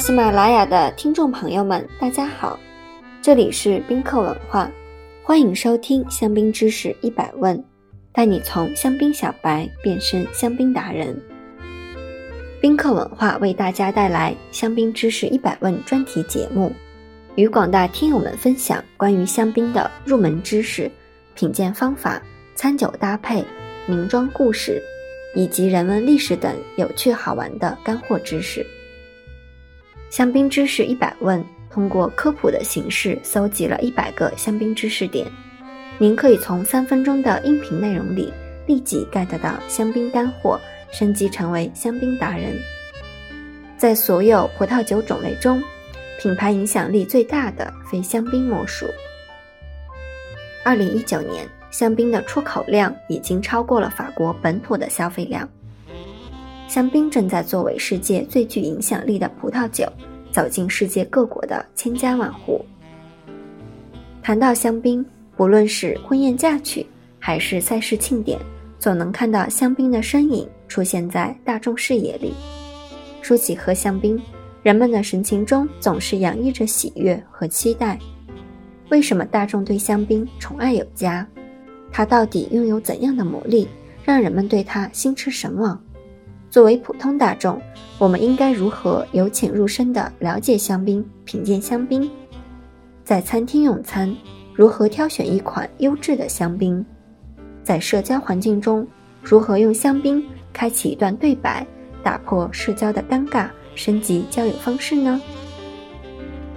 喜马拉雅的听众朋友们，大家好，这里是宾客文化，欢迎收听香槟知识一百问，带你从香槟小白变身香槟达人。宾客文化为大家带来香槟知识一百问专题节目，与广大听友们分享关于香槟的入门知识、品鉴方法、餐酒搭配、名庄故事。以及人文历史等有趣好玩的干货知识。香槟知识一百问，通过科普的形式搜集了一百个香槟知识点，您可以从三分钟的音频内容里立即 get 到香槟干货，升级成为香槟达人。在所有葡萄酒种类中，品牌影响力最大的非香槟莫属。二零一九年。香槟的出口量已经超过了法国本土的消费量。香槟正在作为世界最具影响力的葡萄酒，走进世界各国的千家万户。谈到香槟，不论是婚宴嫁娶，还是赛事庆典，总能看到香槟的身影出现在大众视野里。说起喝香槟，人们的神情中总是洋溢着喜悦和期待。为什么大众对香槟宠爱有加？它到底拥有怎样的魔力，让人们对它心驰神往？作为普通大众，我们应该如何由浅入深地了解香槟、品鉴香槟？在餐厅用餐，如何挑选一款优质的香槟？在社交环境中，如何用香槟开启一段对白，打破社交的尴尬，升级交友方式呢？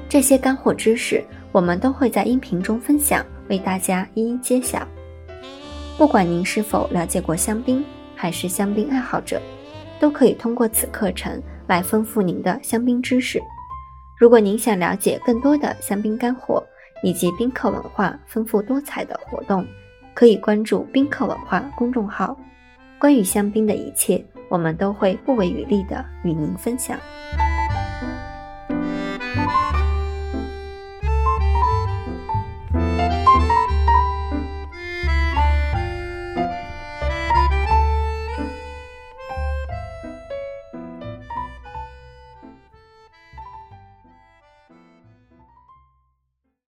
这些干货知识，我们都会在音频中分享，为大家一一揭晓。不管您是否了解过香槟，还是香槟爱好者，都可以通过此课程来丰富您的香槟知识。如果您想了解更多的香槟干货以及宾客文化丰富多彩的活动，可以关注宾客文化公众号。关于香槟的一切，我们都会不遗余力的与您分享。